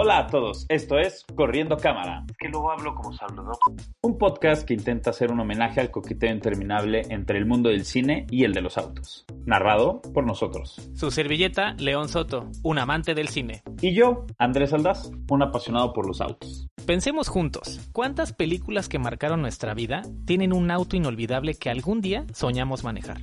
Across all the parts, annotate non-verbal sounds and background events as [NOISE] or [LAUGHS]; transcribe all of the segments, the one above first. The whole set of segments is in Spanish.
Hola a todos, esto es Corriendo Cámara. Es que luego hablo como saludo. Un podcast que intenta hacer un homenaje al coqueteo interminable entre el mundo del cine y el de los autos. Narrado por nosotros. Su servilleta, León Soto, un amante del cine. Y yo, Andrés Aldaz, un apasionado por los autos. Pensemos juntos, ¿cuántas películas que marcaron nuestra vida tienen un auto inolvidable que algún día soñamos manejar?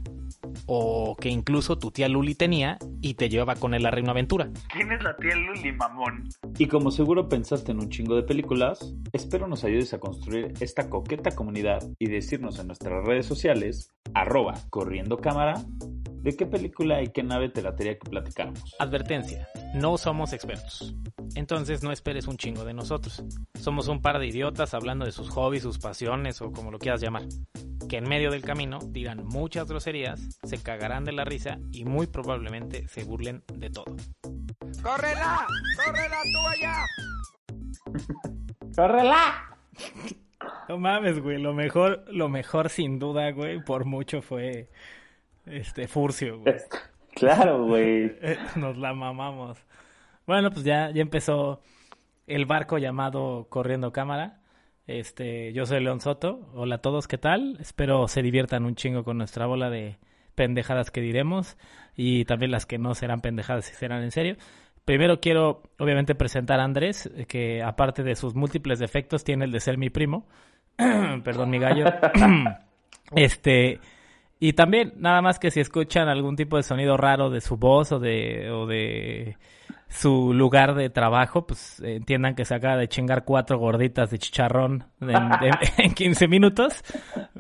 O que incluso tu tía Luli tenía y te llevaba con él a Reino Aventura. ¿Quién es la tía Luli, mamón? Y como seguro pensaste en un chingo de películas, espero nos ayudes a construir esta coqueta comunidad y decirnos en nuestras redes sociales, arroba corriendo cámara, de qué película y qué nave te la que platicamos. Advertencia, no somos expertos. Entonces no esperes un chingo de nosotros. Somos un par de idiotas hablando de sus hobbies, sus pasiones o como lo quieras llamar. Que en medio del camino dirán muchas groserías, se cagarán de la risa y muy probablemente se burlen de todo. ¡Córrela! ¡Córrela tú allá! [LAUGHS] ¡Córrela! No mames, güey. Lo mejor, lo mejor sin duda, güey, por mucho fue este Furcio, güey. Claro, güey. [LAUGHS] Nos la mamamos. Bueno, pues ya, ya empezó el barco llamado Corriendo Cámara. Este, yo soy León Soto. Hola a todos, ¿qué tal? Espero se diviertan un chingo con nuestra bola de pendejadas que diremos y también las que no serán pendejadas y serán en serio. Primero quiero, obviamente, presentar a Andrés, que aparte de sus múltiples defectos, tiene el de ser mi primo. [CLEARS THROAT] Perdón, mi gallo. [CLEARS THROAT] este, y también, nada más que si escuchan algún tipo de sonido raro de su voz o de, o de su lugar de trabajo, pues entiendan que se acaba de chingar cuatro gorditas de chicharrón en, 15 [LAUGHS] minutos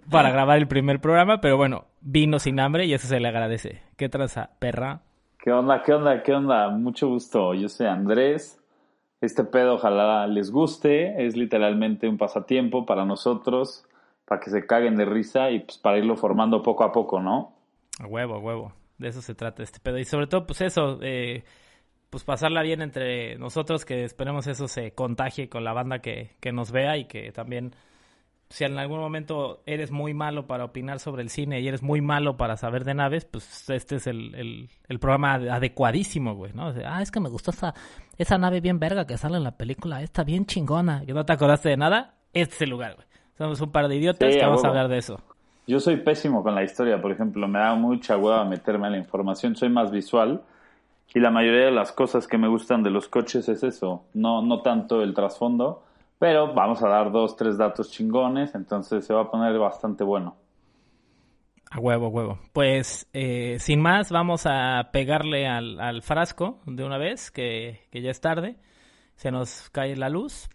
para grabar el primer programa, pero bueno, vino sin hambre y eso se le agradece. ¿Qué traza, perra? ¿Qué onda? ¿Qué onda? ¿Qué onda? Mucho gusto. Yo soy Andrés. Este pedo ojalá les guste. Es literalmente un pasatiempo para nosotros, para que se caguen de risa y pues para irlo formando poco a poco, ¿no? Huevo, huevo. De eso se trata este pedo. Y sobre todo, pues eso, eh, pues pasarla bien entre nosotros, que esperemos eso se contagie con la banda que, que nos vea y que también si en algún momento eres muy malo para opinar sobre el cine y eres muy malo para saber de naves, pues este es el, el, programa adecuadísimo, güey, ¿no? ah, es que me gustó esa, esa nave bien verga que sale en la película, está bien chingona. ¿Y no te acordaste de nada? Este es el lugar, güey. Somos un par de idiotas que vamos a hablar de eso. Yo soy pésimo con la historia, por ejemplo, me da mucha hueva meterme en la información, soy más visual y la mayoría de las cosas que me gustan de los coches es eso, no, no tanto el trasfondo pero vamos a dar dos, tres datos chingones, entonces se va a poner bastante bueno. A huevo, huevo. Pues eh, sin más, vamos a pegarle al, frasco de una vez, que, ya es tarde. Se nos cae la luz.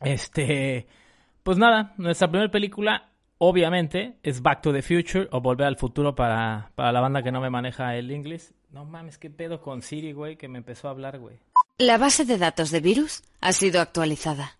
Este, pues nada, nuestra primera película, obviamente, es Back to the Future o Volver al Futuro para, para la banda que no me maneja el inglés. No mames, qué pedo con Siri, güey, que me empezó a hablar, güey. La base de datos de virus ha sido actualizada.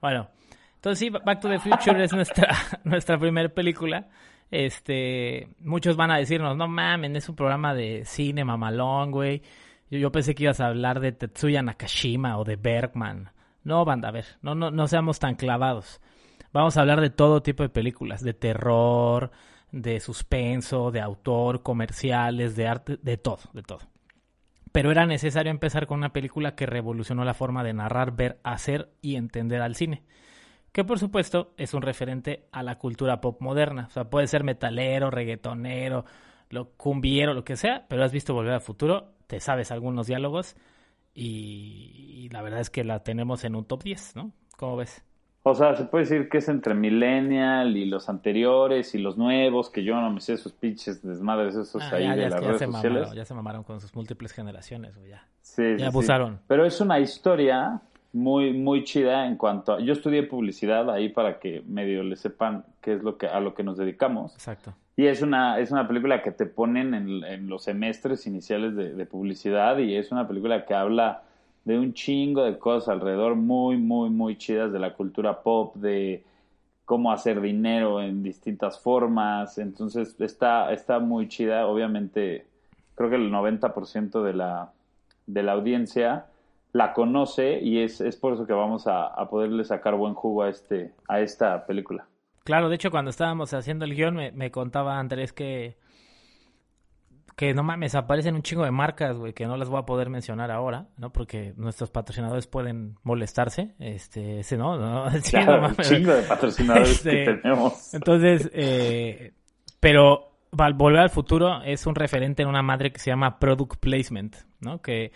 Bueno, entonces sí, Back to the Future es nuestra, [LAUGHS] nuestra primera película. Este, muchos van a decirnos, no mames, es un programa de cine mamalón, güey. Yo, yo pensé que ibas a hablar de Tetsuya Nakashima o de Bergman. No, banda, a ver, no, no, no seamos tan clavados. Vamos a hablar de todo tipo de películas, de terror, de suspenso, de autor, comerciales, de arte, de todo, de todo pero era necesario empezar con una película que revolucionó la forma de narrar, ver, hacer y entender al cine. Que por supuesto es un referente a la cultura pop moderna. O sea, puede ser metalero, reggaetonero, lo cumbiero, lo que sea, pero has visto Volver al Futuro, te sabes algunos diálogos y, y la verdad es que la tenemos en un top 10, ¿no? ¿Cómo ves? O sea, se puede decir que es entre Millennial y los anteriores y los nuevos, que yo no me sé esos pinches desmadres esos ah, ahí de las redes sociales. ya se mamaron con sus múltiples generaciones, ya. Sí, ya abusaron. Pero es una historia muy, muy chida en cuanto a... Yo estudié publicidad ahí para que medio le sepan qué es lo que, a lo que nos dedicamos. Exacto. Y es una, es una película que te ponen en, en los semestres iniciales de, de publicidad y es una película que habla de un chingo de cosas alrededor muy, muy, muy chidas de la cultura pop, de cómo hacer dinero en distintas formas. Entonces está, está muy chida. Obviamente, creo que el 90% de la, de la audiencia la conoce y es, es por eso que vamos a, a, poderle sacar buen jugo a, este, a esta película. Claro, de hecho cuando estábamos haciendo el guion me, me contaba Andrés que que no mames, aparecen un chingo de marcas, güey, que no las voy a poder mencionar ahora, ¿no? Porque nuestros patrocinadores pueden molestarse, este, ese no, no, [LAUGHS] sí, Claro, no mames. un chingo de patrocinadores que Este, tenemos. Entonces, eh, pero Volver al Futuro es un referente en una madre que se llama Product Placement, ¿no? Que,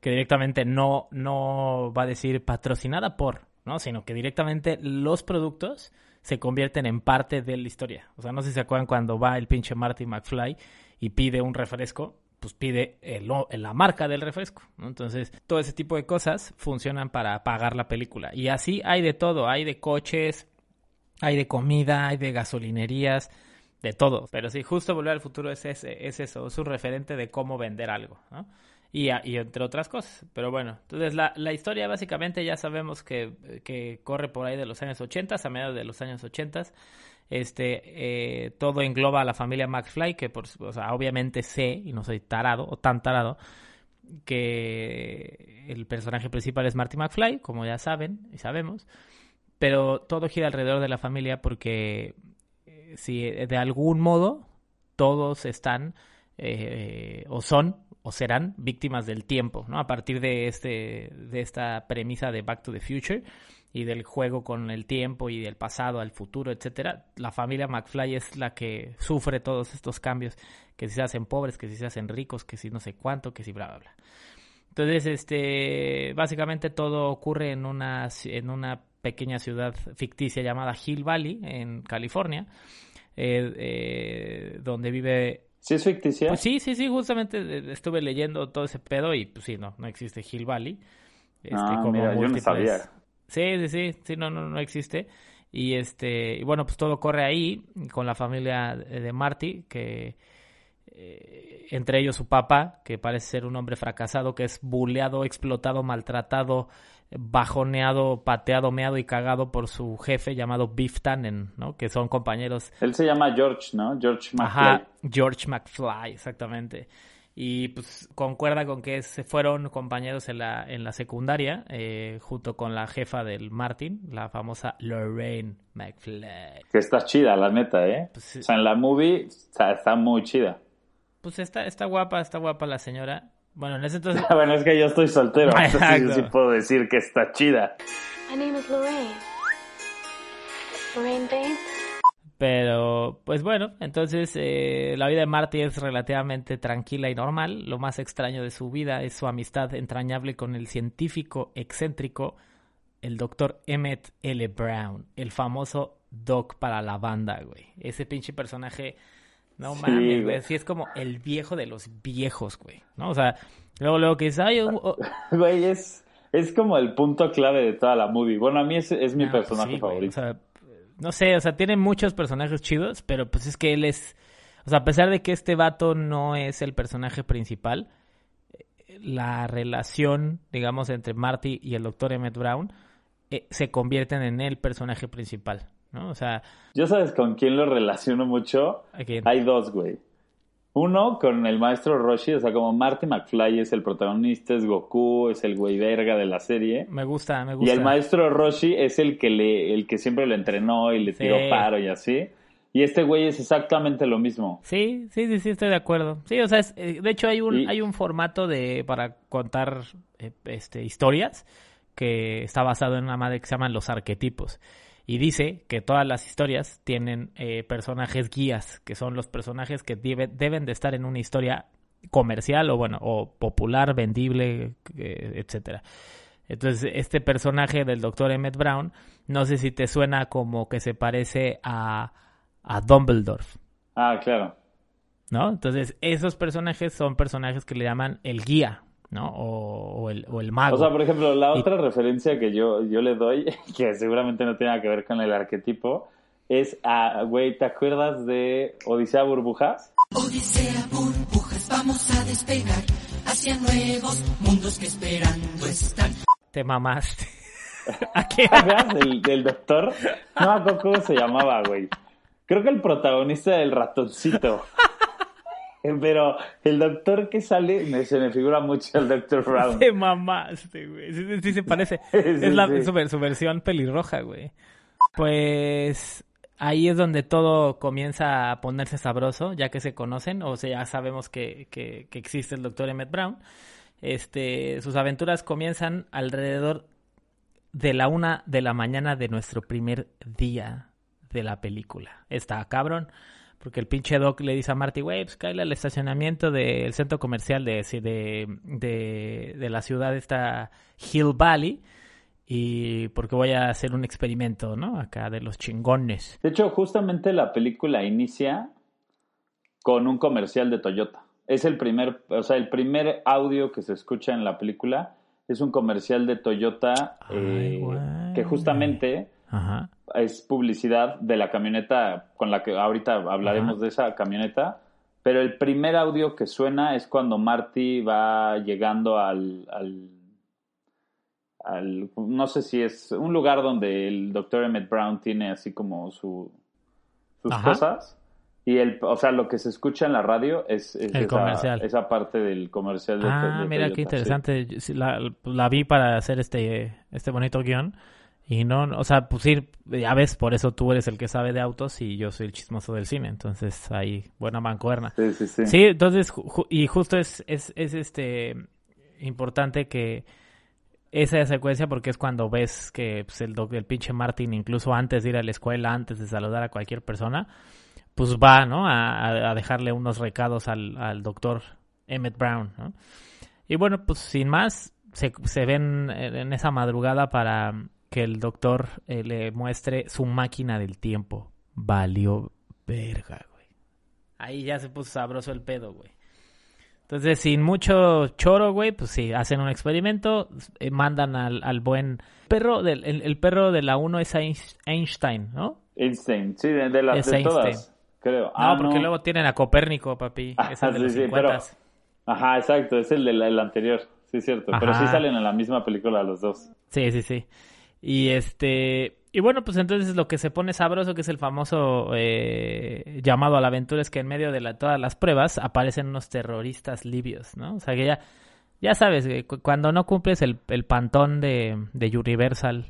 que directamente no, no va a decir patrocinada por, ¿no? Sino que directamente los productos se convierten en parte de la historia. O sea, no sé si se acuerdan cuando va el pinche Marty McFly y pide un refresco, pues pide el- la marca del refresco. Entonces, todo ese tipo de cosas funcionan para pagar la película. Y así hay de todo, hay de coches, hay de comida, hay de gasolinerías, de todo. Pero sí, justo Volver al Futuro es, ese- es eso, es un referente de cómo vender algo, ¿no? Y, y entre otras cosas. Pero bueno, entonces la, la historia básicamente ya sabemos que, que corre por ahí de los años 80, a mediados de los años 80. Este, eh, todo engloba a la familia McFly, que por, o obviamente sé, y no soy tarado, o tan tarado, que el personaje principal es Marty McFly, como ya saben y sabemos, pero todo gira alrededor de la familia porque eh, si eh, de algún modo todos están o son o serán víctimas del tiempo, ¿no? A partir de este de esta premisa de Back to the Future y del juego con el tiempo y del pasado al futuro, etcétera, la familia McFly es la que sufre todos estos cambios, que si se hacen pobres, que si se hacen ricos, que si no sé cuánto, que si bla bla bla. Entonces, este, básicamente todo ocurre en una, en una pequeña ciudad ficticia llamada Hill Valley, en California, eh, eh, donde vive... ¿Sí es ficticia? Pues sí, sí, sí, justamente estuve leyendo todo ese pedo y pues sí, no, no existe Hill Valley. Este, Ah, como mira, yo no sabía. Sí, sí, sí, sí, no, no, no existe. Y este, y bueno, pues todo corre ahí con la familia de Marty, que eh, entre ellos su papá, que parece ser un hombre fracasado, que es buleado, explotado, maltratado, bajoneado, pateado, meado y cagado por su jefe llamado Biff Tannen, ¿no? Que son compañeros Él se llama George, ¿no? George McFly. Ajá, George McFly, exactamente. Y pues concuerda con que se fueron compañeros en la, en la secundaria, eh, junto con la jefa del Martin, la famosa Lorraine McFly. Que está chida, la neta, ¿eh? Pues. O sea, en la movie está, está muy chida. Pues está, está guapa, está guapa la señora. Bueno, en ese entonces... [LAUGHS] bueno, es que yo estoy soltero, [LAUGHS] entonces yo sí puedo decir que está chida. My name is Lorraine. Lorraine Baines. Pero, pues bueno, entonces eh, la vida de Marty es relativamente tranquila y normal. Lo más extraño de su vida es su amistad entrañable con el científico excéntrico, el doctor Emmett L. Brown, el famoso Doc para la banda, güey. Ese pinche personaje, no Sí, mames, güey. Sí, es como el viejo de los viejos, güey. ¿No? O sea, luego, luego que dice, ay, un- [LAUGHS] Güey, es, es como el punto clave de toda la movie. Bueno, a mí es, es mi Ah, personaje sí, güey, favorito. O sea, no sé, o sea, tiene muchos personajes chidos, pero pues es que él es... O sea, a pesar de que este vato no es el personaje principal, la relación, digamos, entre Marty y el doctor Emmett Brown eh, se convierten en el personaje principal, ¿no? O sea, Yo sabes con quién lo relaciono mucho. ¿a quién? Hay dos, güey. Uno con el maestro Roshi, o sea, como Marty McFly es el protagonista, es Goku, es el güey verga de la serie. me gusta, me Y gusta. el maestro Roshi es el que le, el que siempre lo entrenó y le Sí. tiró paro y así. Y este güey es exactamente lo mismo. Sí, sí, sí, sí, estoy de acuerdo. Sí, o sea, es- eh, de hecho hay un, Y- hay un formato de para contar eh, este, historias que está basado en una madre que se llaman los arquetipos. Y dice que todas las historias tienen eh, personajes guías, que son los personajes que debe- deben de estar en una historia comercial o bueno, o popular, vendible, eh, etcétera. Entonces, este personaje del doctor Emmett Brown, no sé si te suena como que se parece a, a Dumbledore. Ah, claro. ¿no? Entonces, esos personajes son personajes que le llaman el guía, ¿no? O, o el, o el mago. O sea, por ejemplo, la Y- otra referencia que yo, yo le doy, [LAUGHS] que seguramente no tiene nada que ver con el arquetipo, es a, güey, ¿te acuerdas de Odisea Burbujas? Odisea, burbujas, vamos a despegar hacia nuevos mundos que esperando están. Te mamaste. [LAUGHS] ¿A qué? ¿Acuerdas del, del doctor? No me acuerdo cómo se llamaba, güey. Creo que el protagonista del ratoncito. [LAUGHS] [LAUGHS] Pero el doctor que sale, me, se me figura mucho el Doctor Brown. Te mamaste, güey. Sí, sí, sí se parece. [LAUGHS] Sí, es la. Su, su versión pelirroja, güey. Pues ahí es donde todo comienza a ponerse sabroso, ya que se conocen, o sea, ya sabemos que, que, que existe el doctor Emmett Brown. Este, sus aventuras comienzan alrededor de la una de la mañana de nuestro primer día de la película. Está cabrón, porque el pinche Doc le dice a Marty, güey, pues cállale al estacionamiento del centro comercial de, de, de, de la ciudad esta Hill Valley y porque voy a hacer un experimento, ¿no? Acá de los chingones. De hecho, justamente la película inicia con un comercial de Toyota. Es el primer, o sea, el primer audio que se escucha en la película es un comercial de Toyota Ay, eh, que justamente Ajá. es publicidad de la camioneta con la que ahorita hablaremos Ajá. de esa camioneta. Pero el primer audio que suena es cuando Marty va llegando al, al, al- no sé si es un lugar donde el doctor Emmett Brown tiene así como su, sus Ajá. cosas. Y el, o sea, lo que se escucha en la radio es, es El esa, comercial. esa parte del comercial de, Ah, de mira Toyota, qué interesante. Sí La, la vi para hacer este, este bonito guion. Y no, o sea, pues ir, ya ves, por eso tú eres el que sabe de autos y yo soy el chismoso del cine. Entonces, ahí, buena mancuerna. Sí, sí, sí. Sí, entonces, ju- y justo es, es, es este importante que esa secuencia porque es cuando ves que pues, el, el pinche Martin, incluso antes de ir a la escuela, antes de saludar a cualquier persona, pues va, ¿no? A, dejarle unos recados al, al doctor Emmett Brown, ¿no? Y bueno, pues sin más, se, se ven en en esa madrugada para que el doctor eh, le muestre su máquina del tiempo. Valió verga, güey. Ahí ya se puso sabroso el pedo, güey. Entonces, sin mucho choro, güey, pues sí, hacen un experimento, eh, mandan al, al buen perro, del, el, el perro de la 1 es Einst- Einstein, ¿no? Einstein, sí, de, de las Es de Einstein. todas, creo. No, Ah, porque luego tienen a Copérnico, papi. Ah, es el de sí, los sí, 50. pero- Ajá, exacto, es el del el anterior, sí cierto, pero sí salen en la misma película los dos. Sí, sí, sí. Y este. Y bueno, pues entonces lo que se pone sabroso, que es el famoso eh, llamado a la aventura, es que en medio de la- todas las pruebas aparecen unos terroristas libios, ¿no? O sea que ya, ya sabes, eh, cu- cuando no cumples el, el pantón de, de Universal,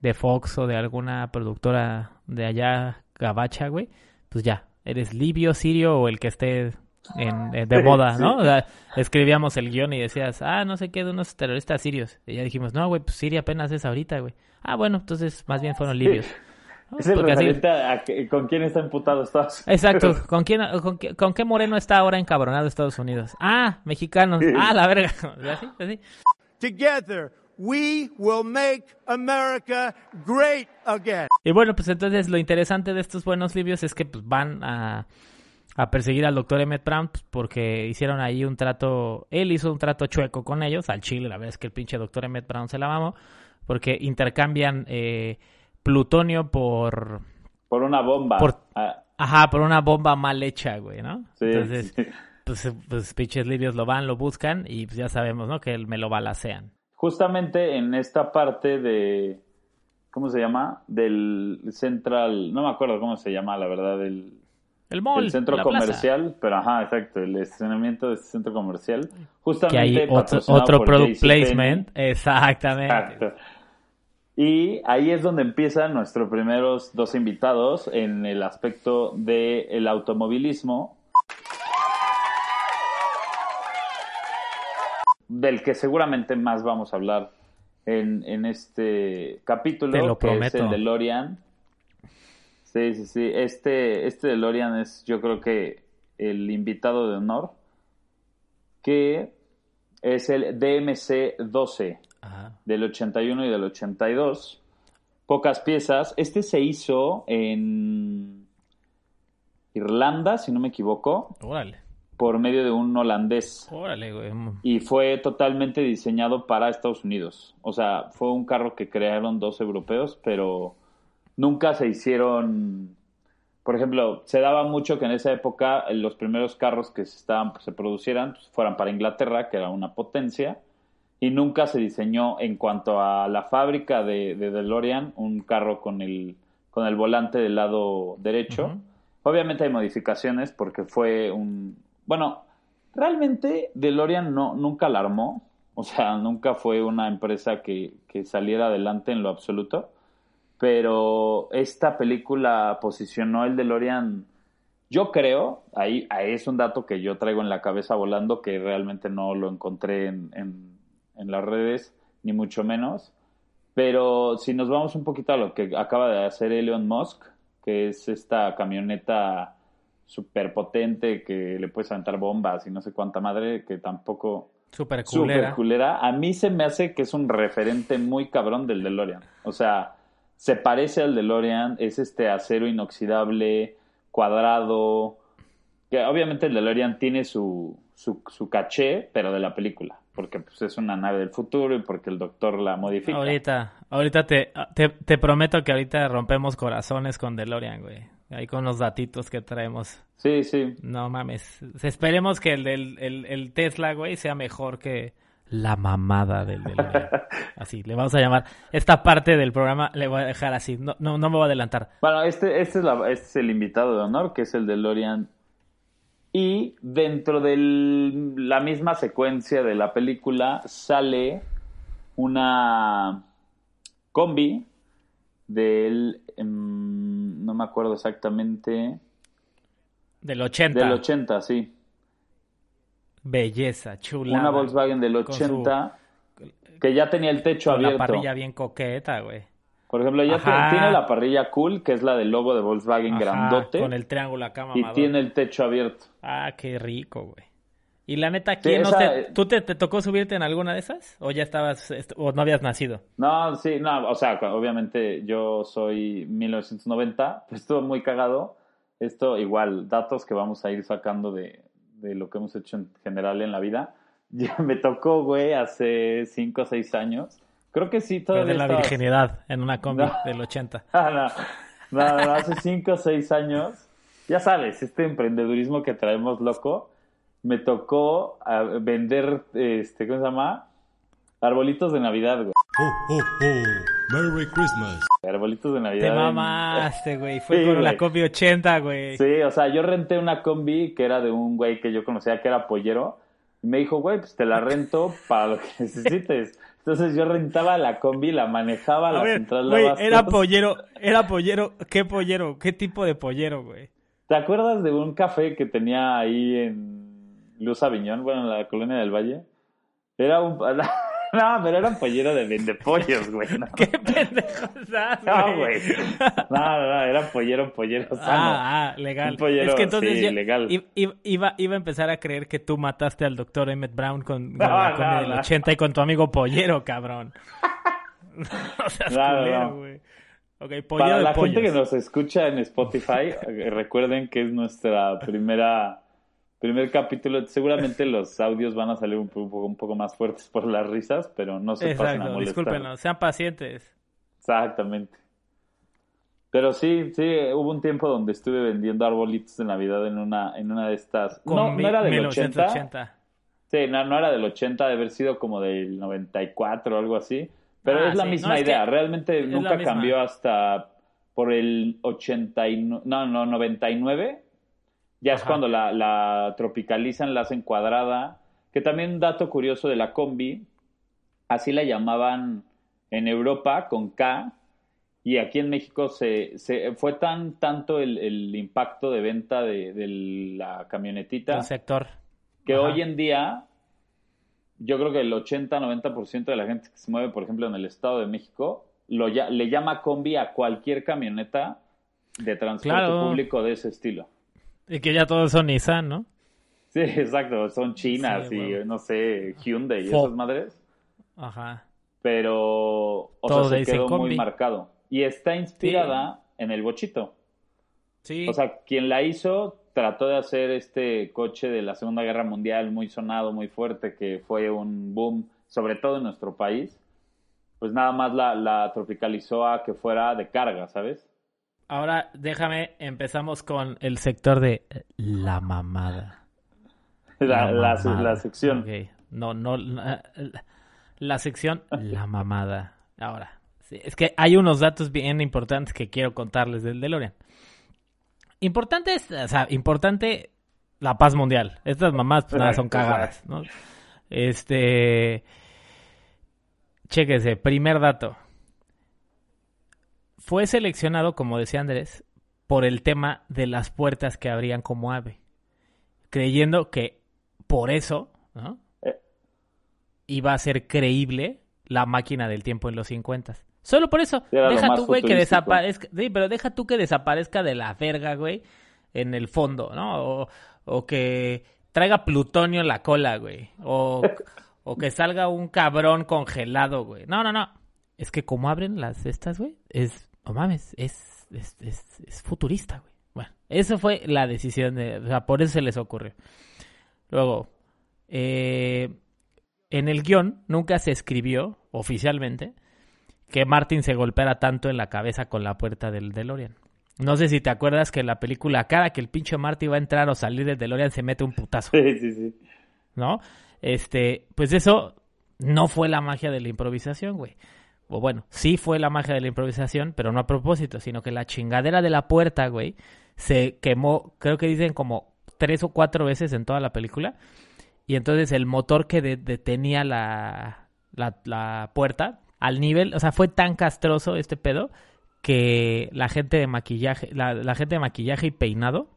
de Fox o de alguna productora de allá, gabacha, güey, pues ya, eres libio, sirio o el que esté en, eh, de moda. ¿no? O sea, escribíamos el guion y decías, ah, no sé qué, de unos terroristas sirios. Y ya dijimos, no, güey, pues Siria apenas es ahorita, güey. Ah, bueno, entonces más bien fueron libios. [LAUGHS] ¿no? Es el Porque así- a, con quién está imputado Estados Unidos. Exacto, [LAUGHS] ¿con quién, con, qué, con qué moreno está ahora encabronado Estados Unidos? Ah, mexicanos. Ah, la verga. [LAUGHS] Así, así. Together, we will make America great again. Y bueno, pues entonces lo interesante de estos buenos libios es que pues, van a, a perseguir al doctor Emmett Brown pues, porque hicieron ahí un trato, él hizo un trato chueco con ellos, al chile, la verdad es que el pinche doctor Emmett Brown se la mamó, porque intercambian eh, plutonio por, Por una bomba. Por- Ah, ajá, por una bomba mal hecha, güey, ¿no? sí, entonces, sí. pues, pues pinches libios lo van, lo buscan y pues ya sabemos, ¿no? Que él me lo balacean. Justamente en esta parte de. ¿Cómo se llama? Del Central. No me acuerdo cómo se llama, la verdad. Del, El mall, del centro la plaza. comercial. Pero ajá, exacto. El estacionamiento de este centro comercial. Que Justamente. hay otro, product JCPenney. placement. Exactamente. Exacto. Y ahí es donde empiezan nuestros primeros dos invitados en el aspecto del automovilismo, del que seguramente más vamos a hablar en, en este capítulo, Te lo que es prometo. el DeLorean. Sí, sí, sí. Este, este DeLorean es, yo creo que, el invitado de honor, que es el DMC-12 Ajá. del 81 y del 82. Pocas piezas. Este se hizo en Irlanda, si no me equivoco, Órale, por medio de un holandés. órale, güey. Y fue totalmente diseñado para Estados Unidos. O sea, fue un carro que crearon dos europeos, pero nunca se hicieron... Por ejemplo, se daba mucho que en esa época eh, los primeros carros que se, estaban, se producieran pues, fueran para Inglaterra, que era una potencia, y nunca se diseñó en cuanto a la fábrica de, de DeLorean un carro con el, con el volante del lado derecho. Obviamente hay modificaciones porque fue un... Bueno, realmente DeLorean no, nunca la armó, o sea, nunca fue una empresa que, que saliera adelante en lo absoluto, pero esta película posicionó el DeLorean, yo creo, ahí, ahí es un dato que yo traigo en la cabeza volando, que realmente no lo encontré en, en, en las redes, ni mucho menos, pero si nos vamos un poquito a lo que acaba de hacer Elon Musk, que es esta camioneta súper potente que le puedes aventar bombas y no sé cuánta madre, que tampoco... Súper Súper culera. culera. A mí se me hace que es un referente muy cabrón del DeLorean. O sea, se parece al DeLorean, es este acero inoxidable, cuadrado. Que obviamente el DeLorean tiene su, su, su caché, pero de la película. Porque pues, es una nave del futuro y porque el doctor la modifica. Ahorita, ahorita te, te, te prometo que ahorita rompemos corazones con DeLorean, güey. Ahí con los datitos que traemos. Sí, sí. No mames. Esperemos que el del el, el Tesla, güey, sea mejor que la mamada del. [LAUGHS] Así, le vamos a llamar. Esta parte del programa le voy a dejar así. No, no, no me voy a adelantar. Bueno, este, este, es la- este es el invitado de honor, que es el DeLorean. Y dentro de la misma secuencia de la película sale una combi del... em, no me acuerdo exactamente. Del 80. Del 80, sí. Belleza, chula. Una Volkswagen del Con su- 80 que ya tenía el techo Con la abierto. parrilla bien coqueta, güey. Por ejemplo, Ajá. tiene la parrilla cool, que es la del logo de Volkswagen Ajá, grandote. Con el triángulo acá, y mamador. tiene el techo abierto. Ah, qué rico, güey. Y la neta, ¿quién no esa- te- ¿tú te, te tocó subirte en alguna de esas? ¿O ya estabas, est- o no habías nacido? No, sí, no, o sea, obviamente yo soy 1990, pues [LAUGHS] estuvo muy cagado. Esto igual, datos que vamos a ir sacando de, de lo que hemos hecho en general en la vida. [LAUGHS] Ya me tocó, güey, hace 5 o 6 años. Creo que sí, todavía Perder la estaba- virginidad en una combi No. del 80. [LAUGHS] Ah, no, no, no, hace 5 o 6 años. Ya sabes, este emprendedurismo que traemos loco. Me tocó ah, vender, este, ¿cómo se llama? Arbolitos de Navidad, güey. Ho, ho, ho. Merry Christmas. Arbolitos de Navidad. Te en- mamaste, [LAUGHS] güey. Fue Sí, con la combi 80, güey. Sí, o sea, yo renté una combi que era de un güey que yo conocía que era pollero. Y me dijo, güey, pues te la rento para lo que [LAUGHS] necesites. Entonces yo rentaba la combi, la manejaba a la ver, central de güey, abastos. era [LAUGHS] pollero, era pollero. ¿Qué pollero? ¿Qué tipo de pollero, güey? ¿Te acuerdas de un café que tenía ahí en Luz Aviñón, bueno, en la colonia del Valle? Era un... No, pero era un pollero de vendepollos, güey. No, ¿Qué pendejo estás, no, güey. No, no, no, era pollero, pollero sano. Ah, ah, legal. Pollero, es que entonces sí, yo legal. iba, iba a empezar a creer que tú mataste al doctor Emmett Brown con, con No, del no. 80 y con tu amigo pollero, cabrón. [LAUGHS] no seas culero, güey. Ok, pollero Para la gente pollos. que nos escucha en Spotify, eh, recuerden que es nuestra primera primer capítulo. Seguramente los audios van a salir un poco, un poco más fuertes por las risas, pero no se pasen a Exacto, molestar. discúlpenos, sean pacientes. Exactamente. Pero sí, sí, hubo un tiempo donde estuve vendiendo arbolitos de Navidad en una, en una de estas. Con no, mi- no era del 80. 1980. Sí, no, no era del 80, de haber sido como del 94 o algo así. Pero Ah, es la sí, misma no, es idea. que Realmente nunca cambió hasta por el 89, no, no, 99. Ya es cuando la, la tropicalizan, la hacen cuadrada. Que también un dato curioso de la combi, así la llamaban en Europa con K. Y aquí en México se, se fue tan tanto el, el impacto de venta de, de la camionetita Del sector. que Ajá. hoy en día yo creo que el 80-90% de la gente que se mueve, por ejemplo, en el Estado de México, lo, ya- le llama combi a cualquier camioneta de transporte Claro. público de ese estilo. Y que ya todos son Nissan, ¿no? Sí, exacto, son chinas Sí, y huevo. no sé, Hyundai y esas madres, Ajá. pero o Todo sea, se quedó muy marcado. Y está inspirada en el bochito. Sí. O sea, quien la hizo trató de hacer este coche de la Segunda Guerra Mundial muy sonado, muy fuerte, que fue un boom, sobre todo en nuestro país. Pues nada más la, la tropicalizó a que fuera de carga, ¿sabes? Ahora déjame, empezamos con el sector de la mamada. La, la- mamada. la sección. Ok. No, no, la, sección la mamada. Ahora, sí, es que hay unos datos bien importantes que quiero contarles del DeLorean. Importante es, o sea, importante la paz mundial. Estas mamás pues nada son [LAUGHS] cagadas, ¿no? Este, chéquese, primer dato. Fue seleccionado, como decía Andrés, por el tema de las puertas que abrían como ave, creyendo que por eso ¿no? Eh. iba a ser creíble la máquina del tiempo en los 50. Solo por eso. Era Deja tú, güey, que desaparezca. Sí, pero deja tú que desaparezca de la verga, güey, en el fondo, ¿no? O, o que traiga plutonio en la cola, güey. O, o que salga un cabrón congelado, güey. No, no, no. Es que como abren las estas, güey, es, no mames, es, es, es, es futurista, güey. Bueno, esa fue la decisión de, o sea, por eso se les ocurrió. Luego, eh, en el guion nunca se escribió oficialmente que Martin se golpeara tanto en la cabeza con la puerta del DeLorean. No sé si te acuerdas que en la película, cada que el pinche Marty va a entrar o salir del DeLorean, se mete un putazo. Sí, sí, sí. ¿no? Este, pues eso no fue la magia de la improvisación, güey. O bueno, sí fue la magia de la improvisación, pero no a propósito, sino que la chingadera de la puerta, güey, se quemó, creo que dicen como tres o cuatro veces en toda la película. Y entonces el motor que de- detenía la, la, la puerta, al nivel, o sea, fue tan castroso este pedo que la gente de maquillaje, la, la gente de maquillaje y peinado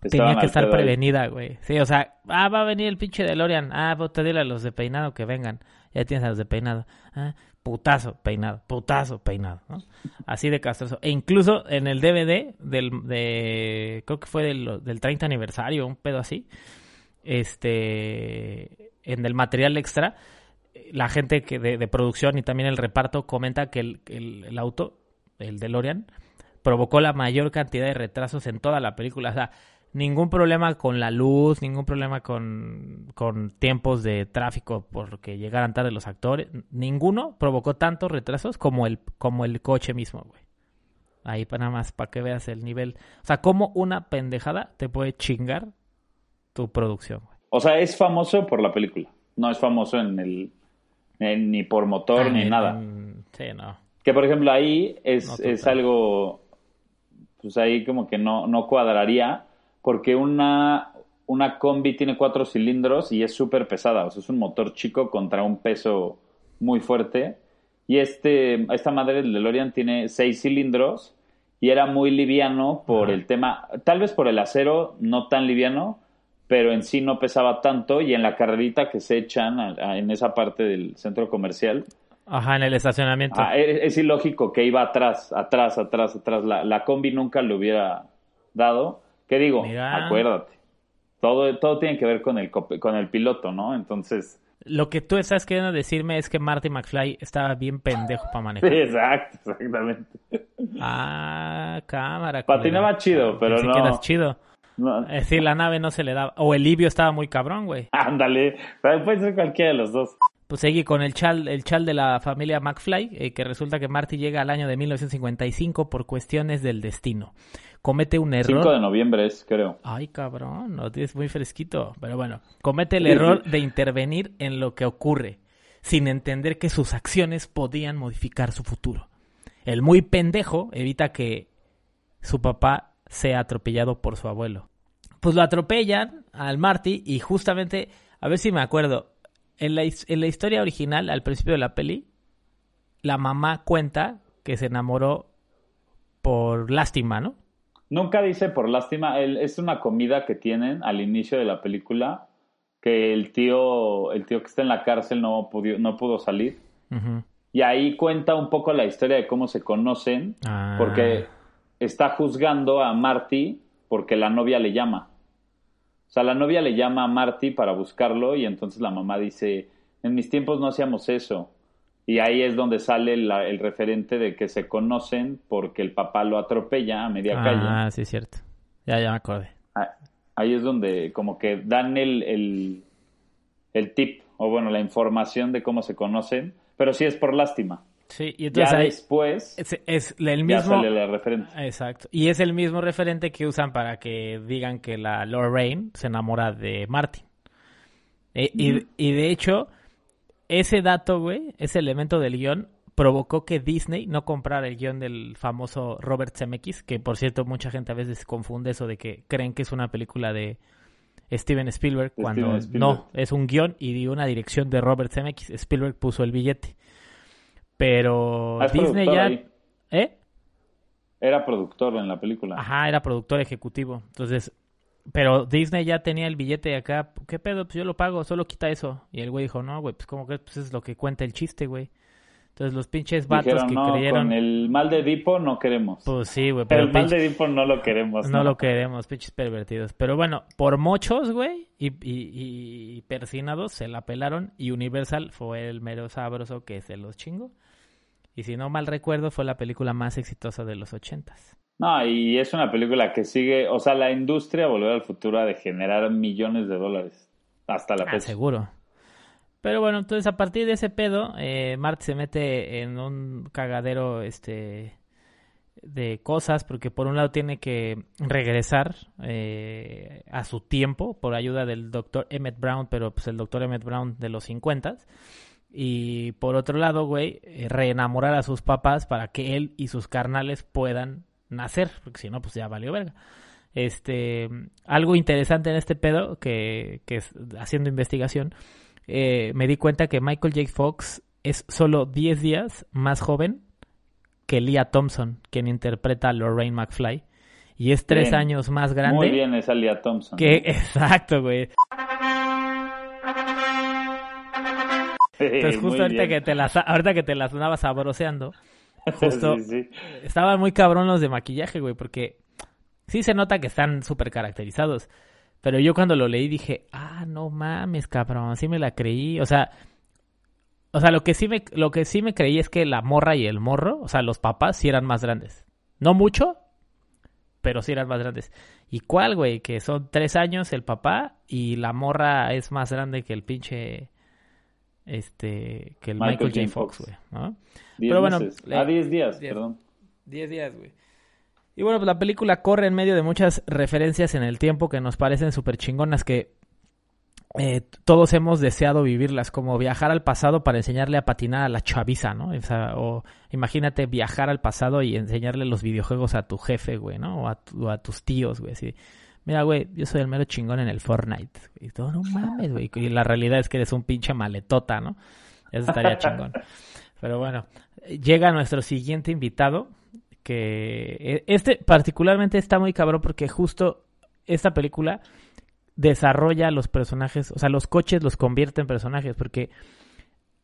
tenía que estar prevenida, güey. Sí, o sea, ah, va a venir el pinche DeLorean. Ah, pues te dile a los de peinado que vengan. Ya tienes a los de peinado. Ah, putazo, peinado, putazo, peinado, ¿no? Así de castroso. E incluso en el DVD del, de, creo que fue del, del 30 aniversario, un pedo así, este, en el material extra, la gente que de, de producción y también el reparto comenta que el, el, el auto, el DeLorean, provocó la mayor cantidad de retrasos en toda la película. O sea, ningún problema con la luz, ningún problema con, con tiempos de tráfico porque llegaran tarde los actores. Ninguno provocó tantos retrasos como el, como el coche mismo, güey. Ahí para nada más, para que veas el nivel. O sea, como una pendejada te puede chingar tu producción, güey. O sea, es famoso por la película. No es famoso en el. en- ni por motor Ah, ni en- nada. en- sí, no. Que por ejemplo ahí es, No, es algo. Pues ahí como que no, no cuadraría. Porque una, una combi tiene cuatro cilindros y es súper pesada. O sea, es un motor chico contra un peso muy fuerte. Y este, esta madre del DeLorean tiene seis cilindros y era muy liviano por el tema, tal vez por el acero no tan liviano, pero en sí no pesaba tanto y en la carrerita que se echan a- a- en esa parte del centro comercial, Ajá, en el estacionamiento. ah, es, es ilógico que iba atrás, atrás, atrás, atrás. La, la combi nunca le hubiera dado. ¿Qué digo? Mira. Acuérdate. Todo, todo tiene que ver con el, con el piloto, ¿no? Entonces, Lo que tú estás queriendo decirme es que Marty McFly estaba bien pendejo para [LAUGHS] sí, manejar. exacto, exactamente. Ah, cámara. Patinaba chido, pero Pensé no. que eras chido. No, Es decir, la nave no se le daba. O el libio estaba muy cabrón, güey. ándale, puede ser cualquiera de los dos. Pues seguí con el chal, el chal de la familia McFly, eh, que resulta que Marty llega al año de 1955 por cuestiones del destino. Comete un 5 error. de noviembre es, creo. Ay, cabrón, no es muy fresquito. Pero bueno, comete el error de intervenir en lo que ocurre, sin entender que sus acciones podían modificar su futuro. El muy pendejo evita que su papá sea atropellado por su abuelo. Pues lo atropellan al Marty y justamente, a ver si me acuerdo, en la, en la historia original, al principio de la peli, la mamá cuenta que se enamoró por lástima, ¿no? Nunca dice por lástima, él, es una comida que tienen al inicio de la película que el tío, el tío que está en la cárcel no pudo, no pudo salir. Y ahí cuenta un poco la historia de cómo se conocen, Ah. porque está juzgando a Marty porque la novia le llama. O sea, la novia le llama a Marty para buscarlo y entonces la mamá dice, en mis tiempos no hacíamos eso. Y ahí es donde sale la- el referente de que se conocen porque el papá lo atropella a media calle. Ah, sí, cierto. Ya, ya me acordé. Ah, Ahí es donde como que dan el, el, el tip, o bueno, la información de cómo se conocen, pero sí es por lástima. Sí, y entonces ya ahí después es, es el ya mismo... sale la referencia. Exacto. Y es el mismo referente que usan para que digan que la Lorraine se enamora de Martin. Eh, y, y de hecho, ese dato, güey, ese elemento del guion, provocó que Disney no comprara el guion del famoso Robert Zemeckis, que por cierto mucha gente a veces confunde eso de que creen que es una película de Steven Spielberg, cuando Steven Spielberg. no, es un guion y una dirección de Robert Zemeckis. Spielberg puso el billete. Pero Ah, Disney ya... ahí. ¿Eh? Era productor en la película. Ajá, era productor ejecutivo. Entonces, pero Disney ya tenía el billete acá. ¿Qué pedo? Pues yo lo pago, solo quita eso. Y el güey dijo, no, güey, pues como que pues es lo que cuenta el chiste, güey. Entonces los pinches vatos Dijeron, que no, creyeron... con el mal de Dipo no queremos. Pues sí, güey, pero el mal de Dipo no lo queremos. no lo queremos, pinches pervertidos. Pero bueno, por mochos, güey, y, y, y persinados se la pelaron. Y Universal fue el mero sabroso que se los chingó. Y si no mal recuerdo, fue la película más exitosa de los ochentas. No, y es una película que sigue, o sea, la industria Volver al Futuro de generar millones de dólares hasta la Ah, fecha. seguro. Pero bueno, entonces a partir de ese pedo, eh, Marty se mete en un cagadero este de cosas, porque por un lado tiene que regresar eh, a su tiempo por ayuda del doctor Emmett Brown, pero pues el doctor Emmett Brown de los 50 y por otro lado, güey, eh, reenamorar a sus papás para que él y sus carnales puedan nacer, porque si no, pues ya valió verga. Este, algo interesante en este pedo, que, que es haciendo investigación, eh, me di cuenta que Michael J. Fox es solo 10 días más joven que Leah Thompson, quien interpreta a Lorraine McFly, y es 3 Bien. años más grande Muy bien esa Lia Thompson. que... [LAUGHS] Exacto, güey. [LAUGHS] Entonces justo ahorita que, te las, ahorita que te las andabas sabroseando, [LAUGHS] justo Sí, sí. estaban muy cabrón los de maquillaje, güey, porque sí se nota que están súper caracterizados. Pero yo cuando lo leí dije, ah, no mames, cabrón, sí me la creí. O sea, o sea, lo que sí me, lo que sí me creí es que la morra y el morro, o sea, los papás sí eran más grandes. No mucho, pero sí eran más grandes. ¿Y cuál, güey? Que son tres años el papá y la morra es más grande que el pinche, este, que el Michael Michael, J. Fox, güey, ¿no? Pero bueno, le- Ah, 10 días, diez. perdón. 10 días, güey. Y bueno, pues la película corre en medio de muchas referencias en el tiempo que nos parecen súper chingonas que eh, todos hemos deseado vivirlas, como viajar al pasado para enseñarle a patinar a la chaviza, ¿no? O, sea, o imagínate viajar al pasado y enseñarle los videojuegos a tu jefe, güey, ¿no? O a, tu- a tus tíos, güey, así. Mira, güey, yo soy el mero chingón en el Fortnite. Y todo, no mames, güey. Y la realidad es que eres un pinche maletota, ¿no? Eso estaría [LAUGHS] chingón. Pero bueno, llega nuestro siguiente invitado, que eh, este particularmente está muy cabrón porque justo esta película desarrolla los personajes, o sea, los coches los convierte en personajes, porque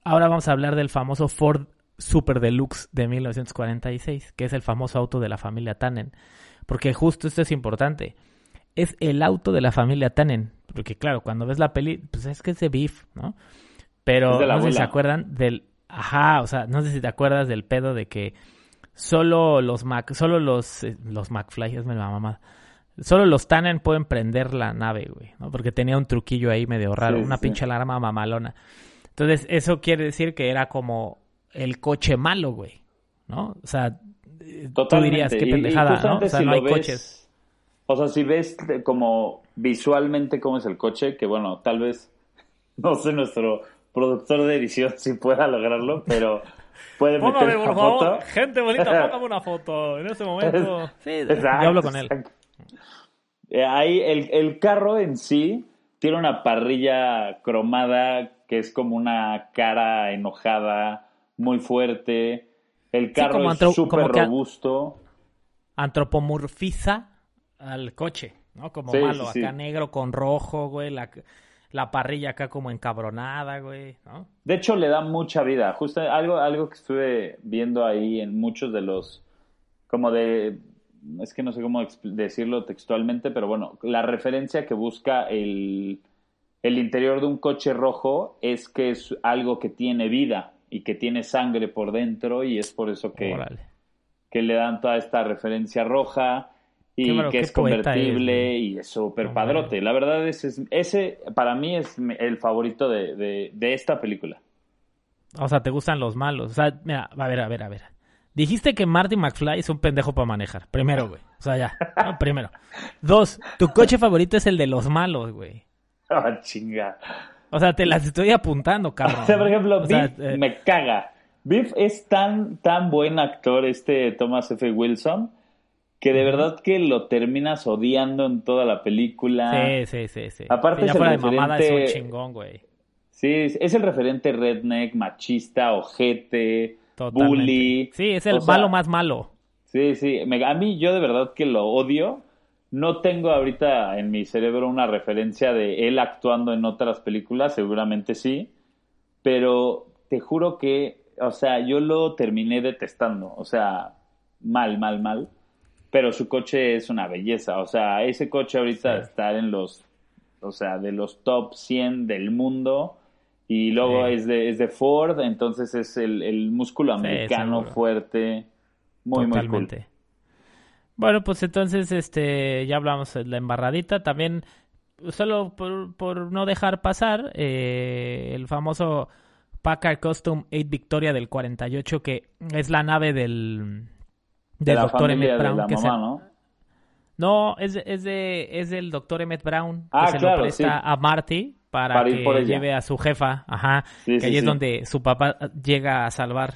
ahora vamos a hablar del famoso Ford Super Deluxe de 1946, que es el famoso auto de la familia Tannen, porque justo esto es importante, es el auto de la familia Tannen, porque claro, cuando ves la peli, pues es que es de Beef, ¿no? Pero no sé si se acuerdan del, ajá, o sea, no sé si te acuerdas del pedo de que solo los Mac, solo los, eh, los McFly, es la mamá. Solo los Tannen pueden prender la nave, güey, ¿no? Porque tenía un truquillo ahí medio raro, Sí, una sí. pinche alarma mamalona. Entonces, eso quiere decir que era como el coche malo, güey, ¿no? O sea, eh, tú Totalmente. dirías, qué Y- y pendejada, ¿no? O sea, si no hay ves- coches. O sea, si ves de- como visualmente cómo es el coche, que bueno, tal vez, [LAUGHS] no sé, nuestro productor de edición si pueda lograrlo, pero puede meter una foto. gente bonita, [LAUGHS] póngame una foto en ese momento. Sí, Exacto, [LAUGHS] yo hablo con él. exacto. Eh, ahí el, el carro en sí tiene una parrilla cromada que es como una cara enojada, muy fuerte. El carro como es súper que- robusto. antropomorfiza al coche, ¿no? Como Sí, malo, sí, sí. acá negro con rojo, güey, la, la parrilla acá como encabronada, güey, ¿no? De hecho, le da mucha vida. Justo algo, algo que estuve viendo ahí en muchos de los, como de, es que no sé cómo decirlo textualmente, pero bueno, la referencia que busca el, el interior de un coche rojo es que es algo que tiene vida y que tiene sangre por dentro y es por eso que, que le dan toda esta referencia roja y Qué que es convertible es, y es súper padrote. La verdad es, es- ese para mí es el favorito de, de- de esta película. O sea, te gustan los malos. O sea, mira, a ver, a ver, a ver. Dijiste que Marty McFly es un pendejo para manejar. Primero, güey. O sea, ya. ¿no? [LAUGHS] Primero. Dos, tu coche favorito es el de los malos, güey. Ah, chinga. O sea, te las estoy apuntando, cabrón. [LAUGHS] O sea, por ejemplo, O sea, Biff eh, me caga. Biff es tan, tan buen actor, este Thomas F. Wilson, que de verdad que lo terminas odiando en toda la película. Sí, sí, sí, sí. Aparte Sí, ya es el fuera de mamada es un referente- chingón, güey. Sí, es el referente redneck, machista, ojete, Totalmente. bully. Sí, es el O sea, malo más malo. Sí, sí. A mí yo de verdad que lo odio. No tengo ahorita en mi cerebro una referencia de él actuando en otras películas, seguramente sí. Pero te juro que, o sea, yo lo terminé detestando. O sea, mal, mal, mal. Pero su coche es una belleza. O sea, ese coche ahorita está en los, o sea, de los top 100 del mundo. Y luego Sí. es, de, es de Ford, entonces es el, el músculo americano fuerte. Muy, muy cool. Totalmente. Bueno, pues entonces, este, ya hablamos de la embarradita. También, solo por, por no dejar pasar, eh, el famoso Packard Custom 8 Victoria del 48, que es la nave del, De del la doctor Emmett de Brown. la que es mamá, ¿no? No, es, es, de, es del doctor Emmett Brown, que Ah, se claro, lo presta sí. a Marty para, que por lleve a su jefa. Ajá. Sí, que sí, ahí es sí. donde su papá llega a salvar.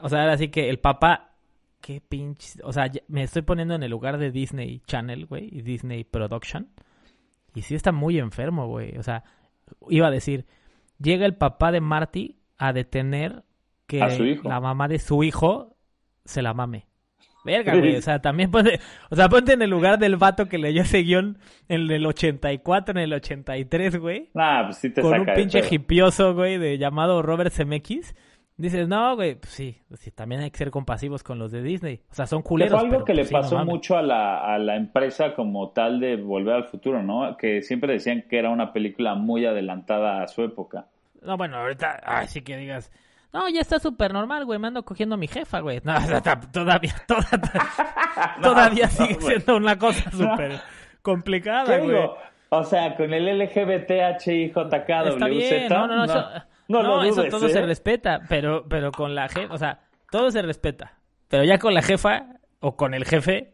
O sea, así que el papá, qué pinche. O sea, me estoy poniendo en el lugar de Disney Channel, güey, y Disney Production. Y sí está muy enfermo, güey. O sea, iba a decir, llega el papá de Marty a detener que A su hijo. la mamá de su hijo se la mame. Verga, [LAUGHS] güey. O sea, también ponte, o sea, ponte en el lugar del vato que leyó ese guion en el 84, en el 83, güey Nah, pues sí te con saca un pinche hipioso, güey, de llamado Robert Zemeckis. Dices, no, güey, pues sí, pues sí, también hay que ser compasivos con los de Disney. O sea, son culeros. fue algo pero, que le pues, sí, no pasó mucho a la, a la empresa como tal de Volver al Futuro, ¿no? Que siempre decían que era una película muy adelantada a su época. No, bueno, ahorita, ay, sí que digas, no, ya está súper normal, güey, me ando cogiendo a mi jefa, güey. No, [LAUGHS] todavía, toda- [LAUGHS] todavía no, sigue siendo una cosa súper complicada, ¿Qué güey. digo? O sea, con el LGBTHIJKWZ. Bien, no, no, no, eso, no no, eso todo ¿eh? se respeta, pero, pero con la jefa, o sea, todo se respeta, pero ya con la jefa o con el jefe,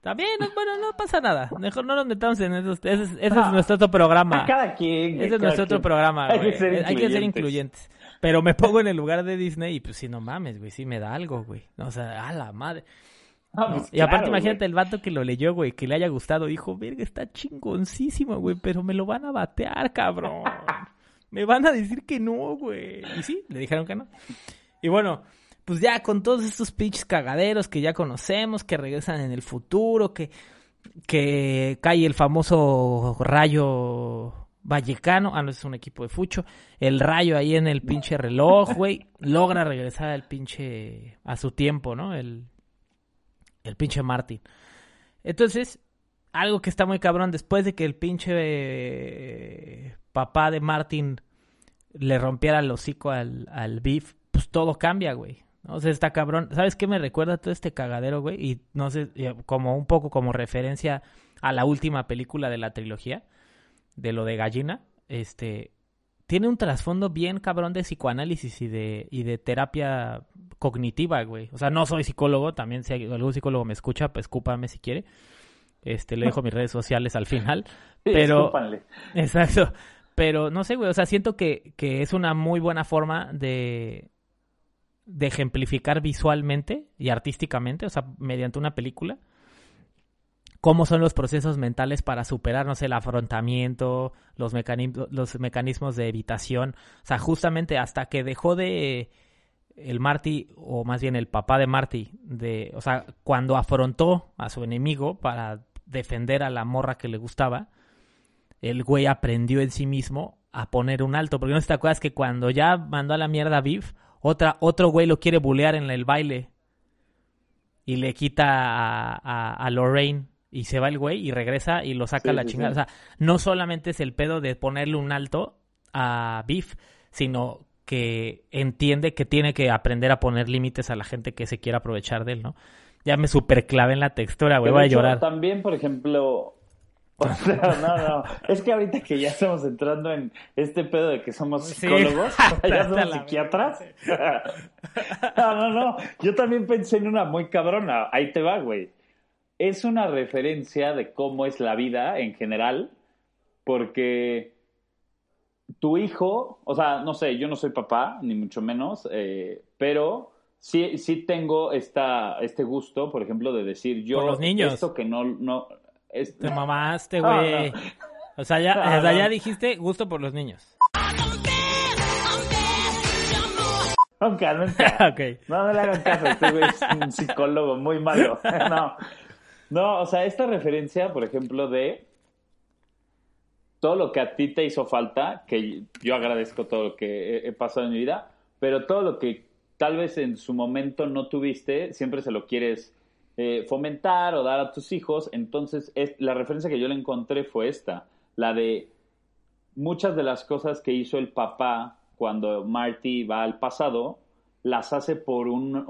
también, no, bueno, no pasa nada, mejor no nos metamos en eso, ese, es- ese es nuestro otro programa, A cada quien. ese es nuestro otro programa, Hay güey. que ser hay que ser incluyentes. Pero me pongo en el lugar de Disney y pues sí, no mames, güey, sí me da algo, güey, o sea, a la madre. Pues, Y aparte, claro, imagínate güey. el vato que lo leyó, güey, que le haya gustado. Dijo, verga, está chingoncísimo, güey, pero me lo van a batear, cabrón. Me van a decir que no, güey. Y sí, le dijeron que no. Y bueno, pues ya con todos estos pinches cagaderos que ya conocemos, que regresan en el futuro, que, que cae el famoso rayo vallecano. Ah, no, es un equipo de fucho. El rayo ahí en el pinche reloj, güey. Logra regresar al pinche, a su tiempo, ¿no? El, el pinche Martin. Entonces, algo que está muy cabrón, después de que el pinche eh, papá de Martin le rompiera el hocico al, al Beef, pues todo cambia, güey. O sea, está cabrón. ¿Sabes qué me recuerda todo este cagadero, güey? Y no sé, como un poco como referencia a la última película de la trilogía, de lo de gallina, este, tiene un trasfondo bien cabrón de psicoanálisis y de, y de terapia cognitiva, güey. O sea, no soy psicólogo, también si algún psicólogo me escucha, pues escúpame si quiere. Este, le dejo [LAUGHS] mis redes sociales al final. [LAUGHS] Pero, escúpanle. [LAUGHS] exacto. Pero no sé, güey, o sea, siento que, que es una muy buena forma de, de ejemplificar visualmente y artísticamente, o sea, mediante una película, cómo son los procesos mentales para superar, no sé, el afrontamiento, los, mecanismos, de evitación. O sea, justamente hasta que dejó de el Marty, o más bien el papá de Marty, de, o sea, cuando afrontó a su enemigo para defender a la morra que le gustaba, el güey aprendió en sí mismo a poner un alto. Porque no te acuerdas que cuando ya mandó a la mierda a Viv, otra, otro güey lo quiere bulear en el baile y le quita a, a, a Lorraine y se va el güey y regresa y lo saca Sí, a la sí, chingada. sí. O sea, no solamente es el pedo de ponerle un alto a Biff, sino que entiende que tiene que aprender a poner límites a la gente que se quiera aprovechar de él, ¿no? Ya me super clave en la textura, güey, voy a llorar. También, por ejemplo, [LAUGHS] o sea, no, no, es que ahorita que ya estamos entrando en este pedo de que somos psicólogos, [LAUGHS] [LAUGHS] ya somos psiquiatras. no, no, no, yo también pensé en una muy cabrona, ahí te va, güey. Es una referencia de cómo es la vida en general, porque tu hijo, o sea, no sé, yo no soy papá, ni mucho menos, eh, pero sí, sí tengo esta, este gusto, por ejemplo, de decir yo Por los niños. esto que no, no, es- Te [LAUGHS] mamaste, No, güey. no. O sea, ya, No, o sea, ya no. dijiste gusto por los niños. Nunca, nunca. [LAUGHS] ok. No, no le hagan caso, este güey es un psicólogo muy malo. [LAUGHS] No. No, o sea, esta referencia, por ejemplo, de todo lo que a ti te hizo falta, que yo agradezco todo lo que he, pasado en mi vida, pero todo lo que tal vez en su momento no tuviste, siempre se lo quieres eh, fomentar o dar a tus hijos. Entonces, es, la referencia que yo le encontré fue esta, la de muchas de las cosas que hizo el papá cuando Marty va al pasado, las hace por un,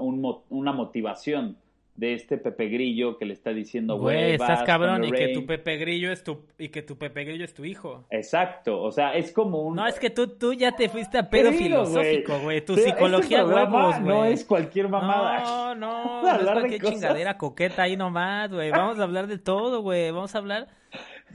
una motivación de este Pepe Grillo que le está diciendo, Güey, estás cabrón y que Lorraine". tu Pepe Grillo es tu y que tu Pepe Grillo es tu hijo. Exacto, o sea, es como un... No, es que tú, tú ya te fuiste a pedo filosófico, güey. Tu Este psicología programa huevos, güey. No es cualquier mamada. No, no, [LAUGHS] no es de cualquier cosas. chingadera coqueta ahí nomás, güey. Vamos a hablar de todo, güey. Vamos a hablar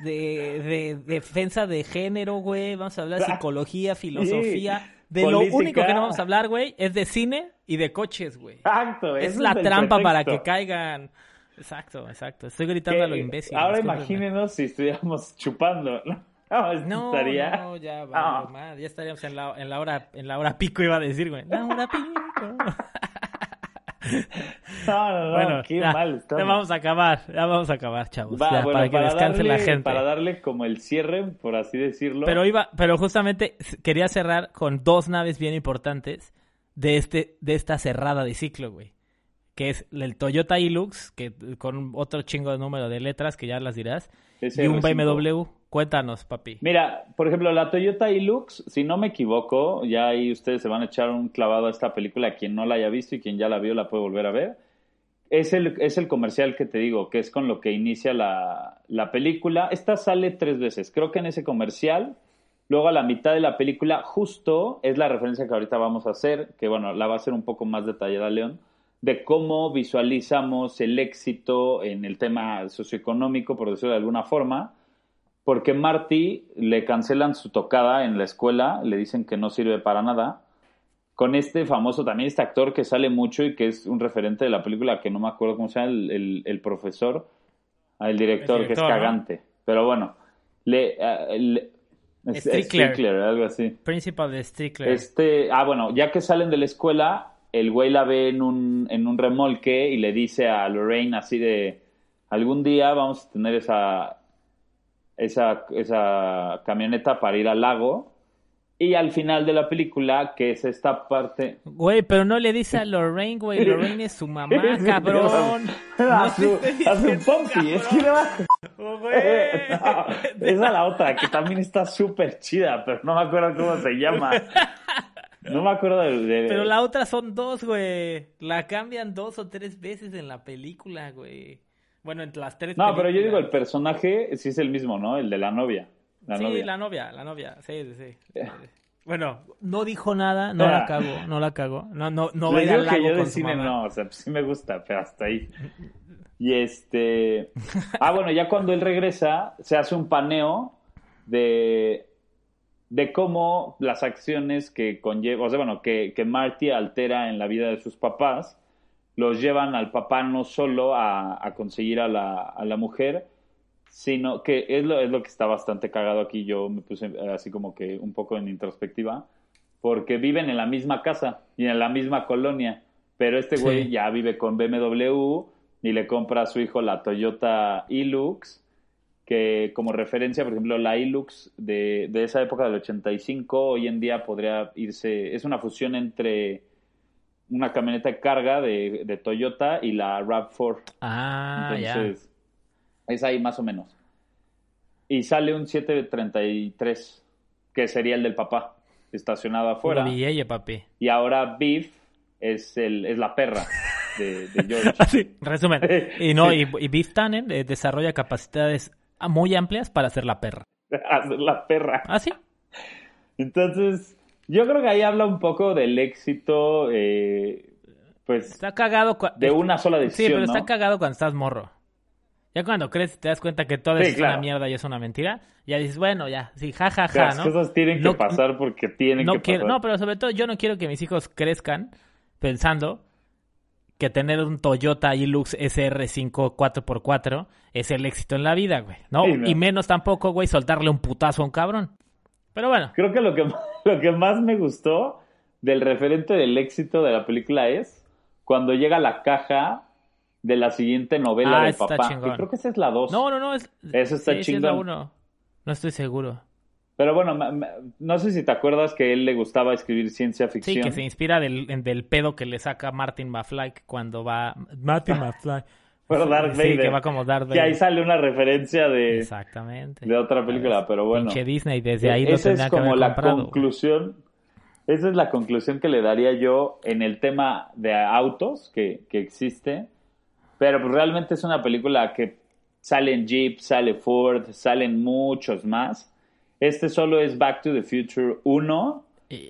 de, de defensa de género, güey. Vamos a hablar de [LAUGHS] psicología, filosofía. De lo único que no vamos a hablar, güey, es de cine y de coches, güey. Exacto, Es la trampa para que caigan. Exacto, exacto. Estoy gritando a lo imbécil. Ahora imagínenos si estuviéramos chupando. No, [LAUGHS] No, estaría... no, ya, vale, más. Ya estaríamos en la, en la hora, en la hora pico iba a decir, güey. La hora pico. No, no, no, bueno, qué ya, mal ya vamos a acabar, ya vamos a acabar, chavos. Va, ya, bueno, para que descanse darle, la gente. Para darle como el cierre, por así decirlo. Pero iba, pero justamente quería cerrar con dos naves bien importantes de este, de esta cerrada de ciclo, güey. Que es el Toyota Hilux, que con otro chingo de número de letras que ya las dirás, y un R5. BMW. Cuéntanos, papi. Mira, por ejemplo, la Toyota Hilux, si no me equivoco, ya ahí ustedes se van a echar un clavado a esta película. Quien no la haya visto y quien ya la vio la puede volver a ver. Es el, es el comercial que te digo, que es con lo que inicia la, la película. Esta sale tres veces. Creo que en ese comercial, luego a la mitad de la película, justo es la referencia que ahorita vamos a hacer, que bueno, la va a hacer un poco más detallada León, de cómo visualizamos el éxito en el tema socioeconómico, por decirlo de alguna forma porque Marty le cancelan su tocada en la escuela, le dicen que no sirve para nada, con este famoso también, este actor que sale mucho y que es un referente de la película, que no me acuerdo cómo se llama, el, el- el profesor, ah, el director, El que es cagante. Pero bueno, le, ah, le- es- Strickler. Strickler, algo así. Principal de Strickler. Este, ah, bueno, ya que salen de la escuela, el güey la ve en un, en un remolque y le dice a Lorraine así de, algún día vamos a tener esa, esa, esa camioneta para ir al lago. Y al final de la película, que es esta parte... Güey, pero no le dice a Lorraine, güey. Lorraine es su mamá, [LAUGHS] cabrón. a No su, le a su diciendo, pompi, es que no va- [LAUGHS] Oh. [LAUGHS] No, esa es la otra, que también está súper chida, pero no me acuerdo cómo se llama. No me acuerdo de... de- Pero la otra son dos, güey. La cambian dos o tres veces en la película, güey. Bueno, entre las tres No, pero yo digo, el personaje sí es el mismo, ¿no? El de la novia. La sí, novia. la novia, la novia. Sí, sí, sí. Bueno, no dijo nada, no la cagó, no la cagó. No, no, no va a ir al que yo de con su cine mamá. no, o sea, pues sí me gusta, pero hasta ahí. Y este... Ah, bueno, ya cuando él regresa, se hace un paneo de, de cómo las acciones que conlleva, o sea, bueno, que, que Marty altera en la vida de sus papás, los llevan al papá no solo a, a conseguir a la, a la mujer, sino que es lo, es lo que está bastante cagado aquí, yo me puse así como que un poco en introspectiva, porque viven en la misma casa y en la misma colonia, pero este Sí. güey ya vive con BMW y le compra a su hijo la Toyota Hilux, que como referencia, por ejemplo, la Hilux de, de esa época del 85, hoy en día podría irse, es una fusión entre una camioneta de carga de, de Toyota y la RAV4. Ah, ya. Entonces, es ahí más o menos. Y sale un 733, que sería el del papá, estacionado afuera. Billete, papi. Y ahora Beef es, el, es la perra de, de [LAUGHS] George. Así, resumen. [LAUGHS] Y no, y, y Beef Tannen eh, desarrolla capacidades muy amplias para ser la perra. [LAUGHS] Hacer la perra. ¿Ah, sí? Entonces, yo creo que ahí habla un poco del éxito, eh, pues, Está cagado. de una sola Sí, decisión, pero está cagado cuando estás morro. Ya cuando crees te das cuenta que todo Sí, es claro. una mierda y es una mentira, ya dices, bueno, ya, sí, ja, ja, ja, Las ¿no? cosas tienen que pasar porque tienen no que quiero, pasar. no, pero sobre todo yo no quiero que mis hijos crezcan pensando que tener un Toyota Hilux SR5 4x4 es el éxito en la vida, güey, ¿no? Sí, no. Y menos tampoco, güey, soltarle un putazo a un cabrón. Pero bueno, Creo que lo que, [LAUGHS] lo que más me gustó del referente del éxito de la película es cuando llega la caja de la siguiente novela Ah, del está papá. chingón. Que creo que esa es la 2. No, no, no. Es, Eso está sí, sí es la chingón. uno. No estoy seguro. Pero bueno, no sé si te acuerdas que a él le gustaba escribir ciencia Sí, ficción. que se inspira del, del pedo que le saca Martin McFly cuando va... Martin McFly. Pero Darth Sí, Vader. que va como Darth Que ahí Vader. sale una referencia de, Exactamente. de otra película, pero bueno. Pinche Disney, desde ahí Esa es que como haber la comprado. conclusión. Esa es la conclusión que le daría yo en el tema de autos que, que existe. Pero pues realmente es una película que sale en Jeep, sale Ford, salen muchos más. Este solo es Back to the Future 1.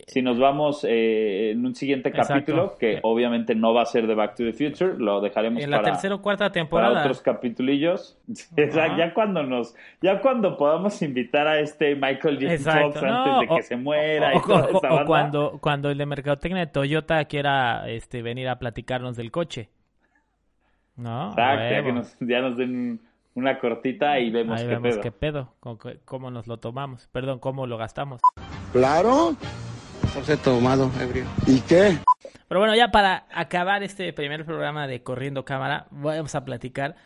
Si nos vamos eh, en un siguiente Exacto. capítulo, que obviamente no va a ser de Back to the Future, lo dejaremos En la para, tercera o cuarta para temporada. otros capitulillos. [LAUGHS] Exacto, ya cuando nos, ya cuando podamos invitar a este Michael J. Exacto. Fox No, antes de que o- se muera o, y banda. cuando, cuando el de Mercadotecnia de Toyota quiera este, venir a platicarnos del coche. ¿No? Exacto, ya que nos, ya nos den una cortita y vemos Ahí qué vemos pedo. qué pedo, cómo, cómo nos lo tomamos, perdón, cómo lo gastamos. Claro. José tomado, ebrio. ¿Y qué? Pero bueno, ya para acabar este primer programa de Corriendo Cámara, vamos a platicar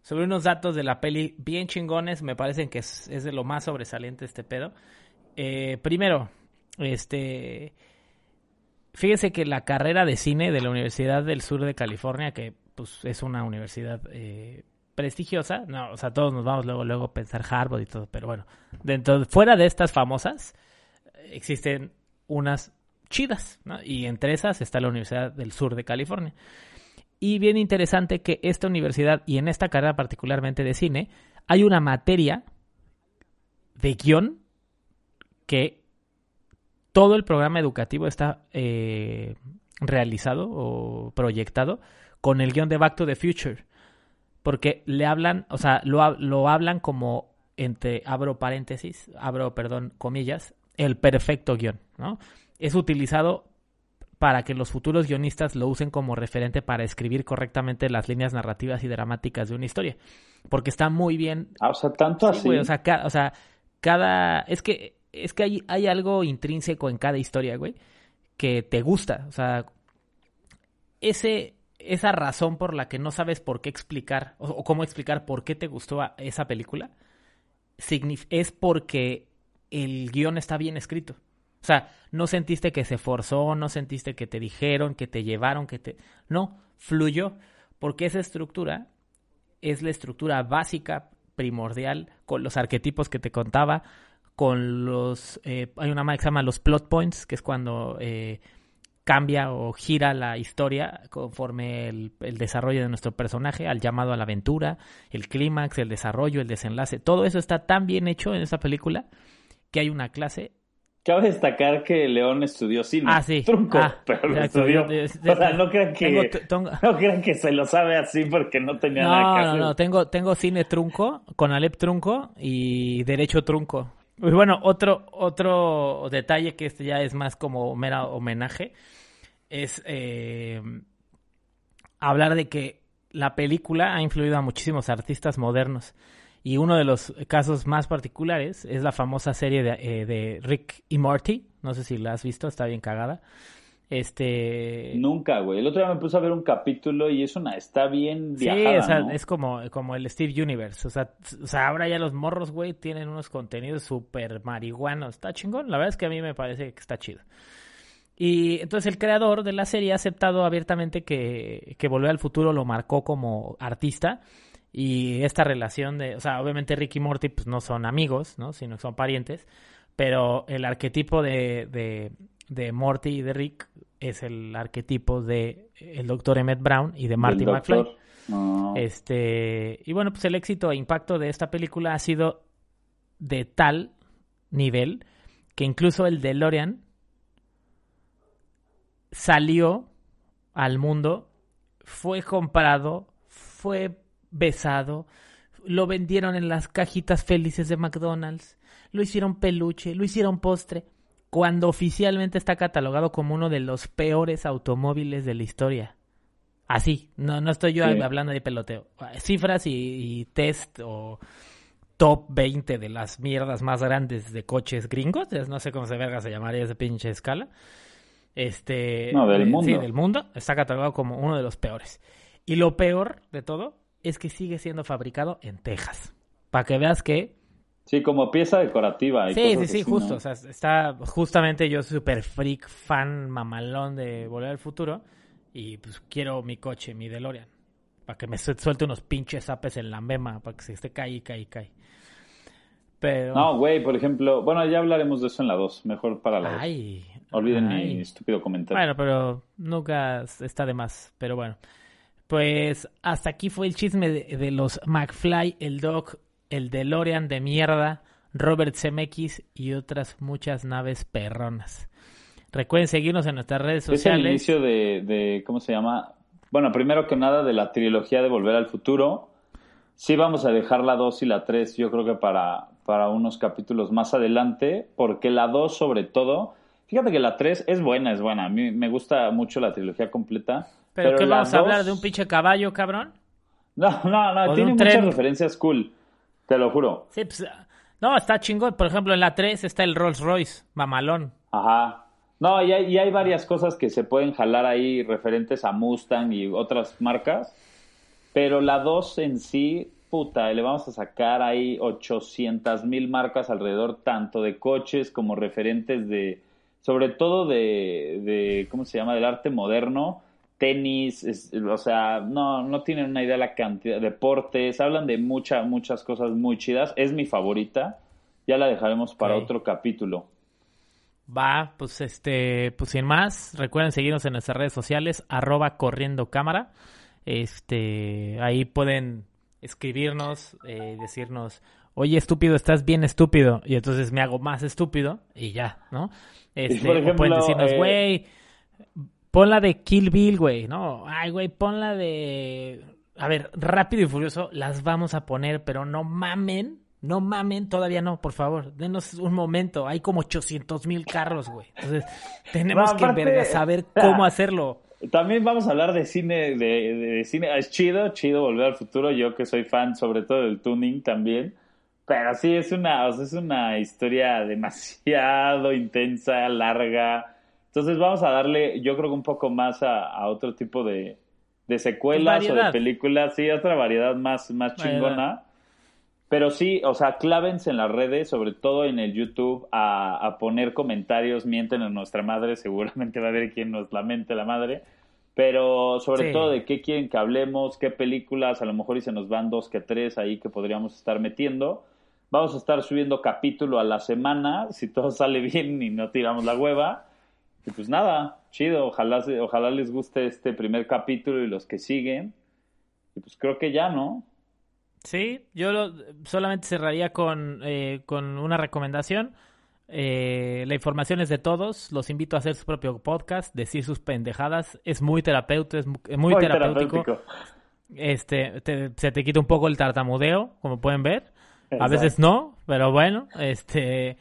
sobre unos datos de la peli bien chingones. Me parecen que es, es de lo más sobresaliente este pedo. Eh, primero, este. Fíjense que la carrera de cine de la Universidad del Sur de California, que pues es una universidad eh, prestigiosa, no, o sea, todos nos vamos luego luego a pensar Harvard y todo, pero bueno, dentro fuera de estas famosas existen unas chidas. Y entre esas está la Universidad del Sur de California. Y bien interesante que esta universidad, y en esta carrera particularmente de cine, hay una materia de guion que todo el programa educativo está eh, realizado o proyectado con el guion de Back to the Future. Porque le hablan, o sea, lo, lo hablan como entre, abro paréntesis, abro, perdón, comillas, el perfecto guion, ¿no? Es utilizado para que los futuros guionistas lo usen como referente para escribir correctamente las líneas narrativas y dramáticas de una historia. Porque está muy bien Ah, o sea, tanto Sí, así. güey, o sea, ca- o sea, cada... Es que, es que hay, hay algo intrínseco en cada historia, güey, que te gusta. O sea, ese, esa razón por la que no sabes por qué explicar, o, o cómo explicar por qué te gustó a- esa película, es porque el guion está bien escrito. O sea, no sentiste que se forzó, no sentiste que te dijeron, que te llevaron, que te... No, fluyó. Porque esa estructura es la estructura básica, primordial, con los arquetipos que te contaba, con los... eh, hay una más que se llama los plot points, que es cuando eh, cambia o gira la historia conforme el, el desarrollo de nuestro personaje, al llamado a la aventura, el clímax, el desarrollo, el desenlace. Todo eso está tan bien hecho en esa película que hay una clase Cabe destacar que León estudió cine. Ah, sí. Trunco, Ah, pero lo estudió. O sea, no crean que, tengo no crean que se lo sabe así porque no tenía nada que hacer. no, no, tengo, tengo cine trunco, con Alep trunco y derecho trunco. Y bueno, otro, otro detalle que este ya es más como mera homenaje es eh, hablar de que la película ha influido a muchísimos artistas modernos. Y uno de los casos más particulares es la famosa serie de, eh, de Rick y Morty. No sé si la has visto, está bien cagada. Este. Nunca, güey. El otro día me puse a ver un capítulo y es una, está bien Sí, viajada, o sea, ¿no? es como, como el Steve Universe. O sea, o sea, ahora ya los morros, güey, tienen unos contenidos súper marihuanos. Está chingón. La verdad es que a mí me parece que está chido. Y entonces el creador de la serie ha aceptado abiertamente que, que Volver al Futuro lo marcó como artista. Y esta relación de, o sea, obviamente Rick y Morty pues no son amigos, ¿no? Sino que son parientes. Pero el arquetipo de, de, de Morty y de Rick es el arquetipo de el doctor Emmett Brown y de Marty McFly. No. Este, y bueno, pues el éxito e impacto de esta película ha sido de tal nivel que incluso el DeLorean salió al mundo, fue comprado, fue besado, lo vendieron en las cajitas felices de McDonald's, lo hicieron peluche, lo hicieron postre, cuando oficialmente está catalogado como uno de los peores automóviles de la historia. Así, no, no estoy yo Sí. hablando de peloteo. Cifras y, y test o top 20 de las mierdas más grandes de coches gringos, no sé cómo se verga se llamaría esa pinche escala. Este, No, del eh, mundo. Sí, del mundo. Está catalogado como uno de los peores. Y lo peor de todo es que sigue siendo fabricado en Texas. Para que veas que Sí, como pieza decorativa. Y Sí, sí, sí, justo. ¿no? O sea, está justamente yo súper freak, fan, mamalón de Volver al Futuro. Y pues quiero mi coche, mi DeLorean. Para que me su- suelte unos pinches zapes en la mema. Para que se esté caí, caí, caí. Pero. No, güey, por ejemplo, bueno, ya hablaremos de eso en la 2, mejor para la 2. Ay. Olviden ay. mi estúpido comentario. Bueno, pero nunca está de más. Pero bueno. Pues hasta aquí fue el chisme de, de los McFly, el Doc, el DeLorean de mierda, Robert Zemeckis y otras muchas naves perronas. Recuerden seguirnos en nuestras redes es el sociales. inicio de, de, ¿cómo se llama? Bueno, primero que nada de la trilogía de Volver al Futuro. Sí vamos a dejar la 2 y la 3, yo creo que para, para unos capítulos más adelante, porque la 2 sobre todo, fíjate que la 3 es buena, es buena. A mí me gusta mucho la trilogía completa. ¿Pero, Pero, qué vamos a hablar? ¿De un pinche caballo, cabrón? No, no, ¿O no, tiene muchas tren? referencias cool, te lo juro. Sí, pues. No, está chingón. Por ejemplo, en la 3 está el Rolls Royce, mamalón. Ajá. No, y hay, y hay varias cosas que se pueden jalar ahí referentes a Mustang y otras marcas. Pero la 2 en sí, puta, le vamos a sacar ahí 800 mil marcas alrededor, tanto de coches como referentes de, sobre todo de, de ¿cómo se llama? Del arte moderno, tenis, es- o sea, no, no tienen una idea de la cantidad, deportes, hablan de muchas, muchas cosas muy chidas. Es mi favorita, ya la dejaremos para otro capítulo. Va, pues este, pues sin más, recuerden seguirnos en nuestras redes sociales, arroba corriendo cámara. Este, ahí pueden escribirnos, eh, decirnos, oye estúpido, estás bien estúpido, y entonces me hago más estúpido, y ya, ¿no? Este, por o pueden decirnos, eh, güey, pon la de Kill Bill, güey, ¿no? Ay, güey, pon la de... A ver, Rápido y Furioso, las vamos a poner, pero no mamen, no mamen, todavía no, por favor, denos un momento, hay como 800 mil carros, güey. Entonces, tenemos No, que verga, saber cómo [LAUGHS] hacerlo. También vamos a hablar de cine, de, de cine. Es chido, chido volver al futuro. Yo que soy fan, sobre todo del tuning también. Pero sí, es una, o sea, es una historia demasiado intensa, larga. Entonces vamos a darle, yo creo que un poco más a, a otro tipo de, de secuelas o de películas. Sí, otra variedad más, más Variedad. chingona. Pero sí, o sea, clávense en las redes, sobre todo en el YouTube, a, a poner comentarios, mienten a nuestra madre, [LAUGHS] seguramente va a haber quien nos lamente la madre, pero sobre Sí. todo de qué quieren que hablemos, qué películas, a lo mejor y se nos van dos que tres ahí que podríamos estar metiendo. Vamos a estar subiendo capítulo a la semana, si todo [LAUGHS] sale bien y no tiramos la hueva. Y pues nada, chido, ojalá, ojalá les guste este primer capítulo y los que siguen. Y pues creo que ya, ¿no? Sí, yo lo- solamente cerraría con, eh, con una recomendación. Eh, la información es de todos. Los invito a hacer su propio podcast, decir sus pendejadas. Es muy terapéutico, es mu- muy, Muy terapéutico. terapéutico. Este, te- se te quita un poco el tartamudeo, como pueden ver. A veces no, pero bueno, este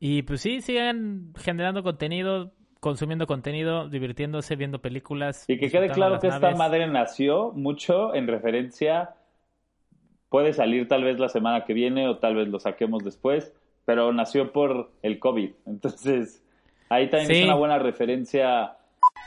y pues sí, sigan generando contenido, consumiendo contenido, divirtiéndose, viendo películas. Y que quede claro que esta madre nació mucho en referencia, puede salir tal vez la semana que viene o tal vez lo saquemos después, pero nació por el COVID. [LAUGHS] Entonces, ahí también Sí. es una buena referencia.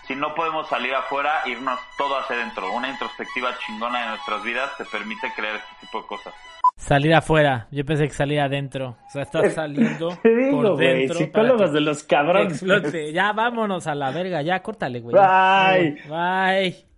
Si no podemos salir afuera, irnos todo hacia adentro. Una introspectiva chingona de nuestras vidas te permite crear este tipo de cosas. Salir afuera, yo pensé que salía adentro. O sea, estás saliendo [LAUGHS] digo, por dentro. para psicólogos de los cabrones. explote. Ya vámonos a la verga, ya córtale, güey. Bye. Bye.